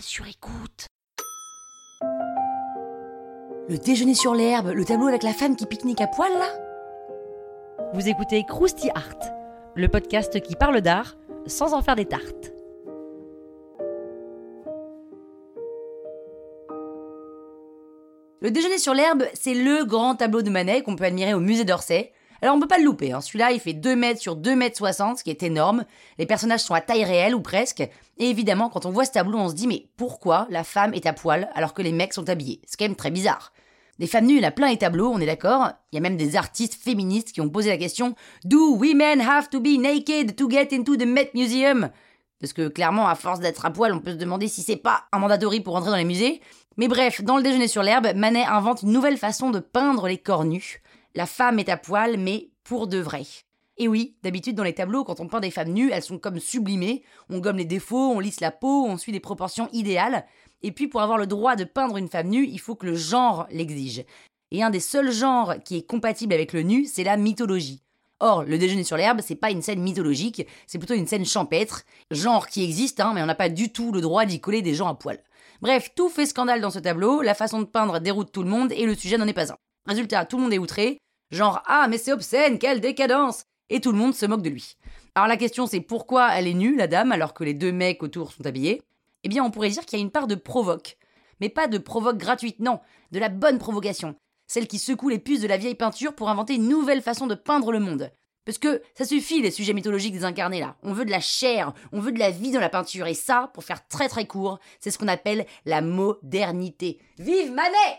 Sur écoute. Le déjeuner sur l'herbe, le tableau avec la femme qui pique-nique à poil là? Vous écoutez Krusty Art, le podcast qui parle d'art sans en faire des tartes. Le déjeuner sur l'herbe, c'est le grand tableau de Manet qu'on peut admirer au musée d'Orsay. Alors on peut pas le louper, hein. celui-là il fait 2 mètres sur 2 mètres 60, ce qui est énorme. Les personnages sont à taille réelle ou presque. Et évidemment, quand on voit ce tableau, on se dit mais pourquoi la femme est à poil alors que les mecs sont habillés? C'est quand même très bizarre. Des femmes nues, il y a plein les tableaux, on est d'accord. Il y a même des artistes féministes qui ont posé la question Do women have to be naked to get into the Met Museum? Parce que clairement, à force d'être à poil, on peut se demander si c'est pas un mandatory pour entrer dans les musées. Mais bref, dans le déjeuner sur l'herbe, Manet invente une nouvelle façon de peindre les corps nus. La femme est à poil, mais pour de vrai. Et oui, d'habitude dans les tableaux, quand on peint des femmes nues, elles sont comme sublimées, on gomme les défauts, on lisse la peau, on suit des proportions idéales. Et puis pour avoir le droit de peindre une femme nue, il faut que le genre l'exige. Et un des seuls genres qui est compatible avec le nu, c'est la mythologie. Or, le déjeuner sur l'herbe, c'est pas une scène mythologique, c'est plutôt une scène champêtre, genre qui existe, hein, mais on n'a pas du tout le droit d'y coller des gens à poil. Bref, tout fait scandale dans ce tableau, la façon de peindre déroute tout le monde et le sujet n'en est pas un. Résultat, tout le monde est outré, genre ah mais c'est obscène, quelle décadence Et tout le monde se moque de lui. Alors la question c'est pourquoi elle est nue, la dame, alors que les deux mecs autour sont habillés? Eh bien on pourrait dire qu'il y a une part de provoque. Mais pas de provoque gratuite, non, de la bonne provocation. Celle qui secoue les puces de la vieille peinture pour inventer une nouvelle façon de peindre le monde. Parce que ça suffit les sujets mythologiques désincarnés là. On veut de la chair, on veut de la vie dans la peinture. Et ça, pour faire très très court, c'est ce qu'on appelle la modernité. Vive Manet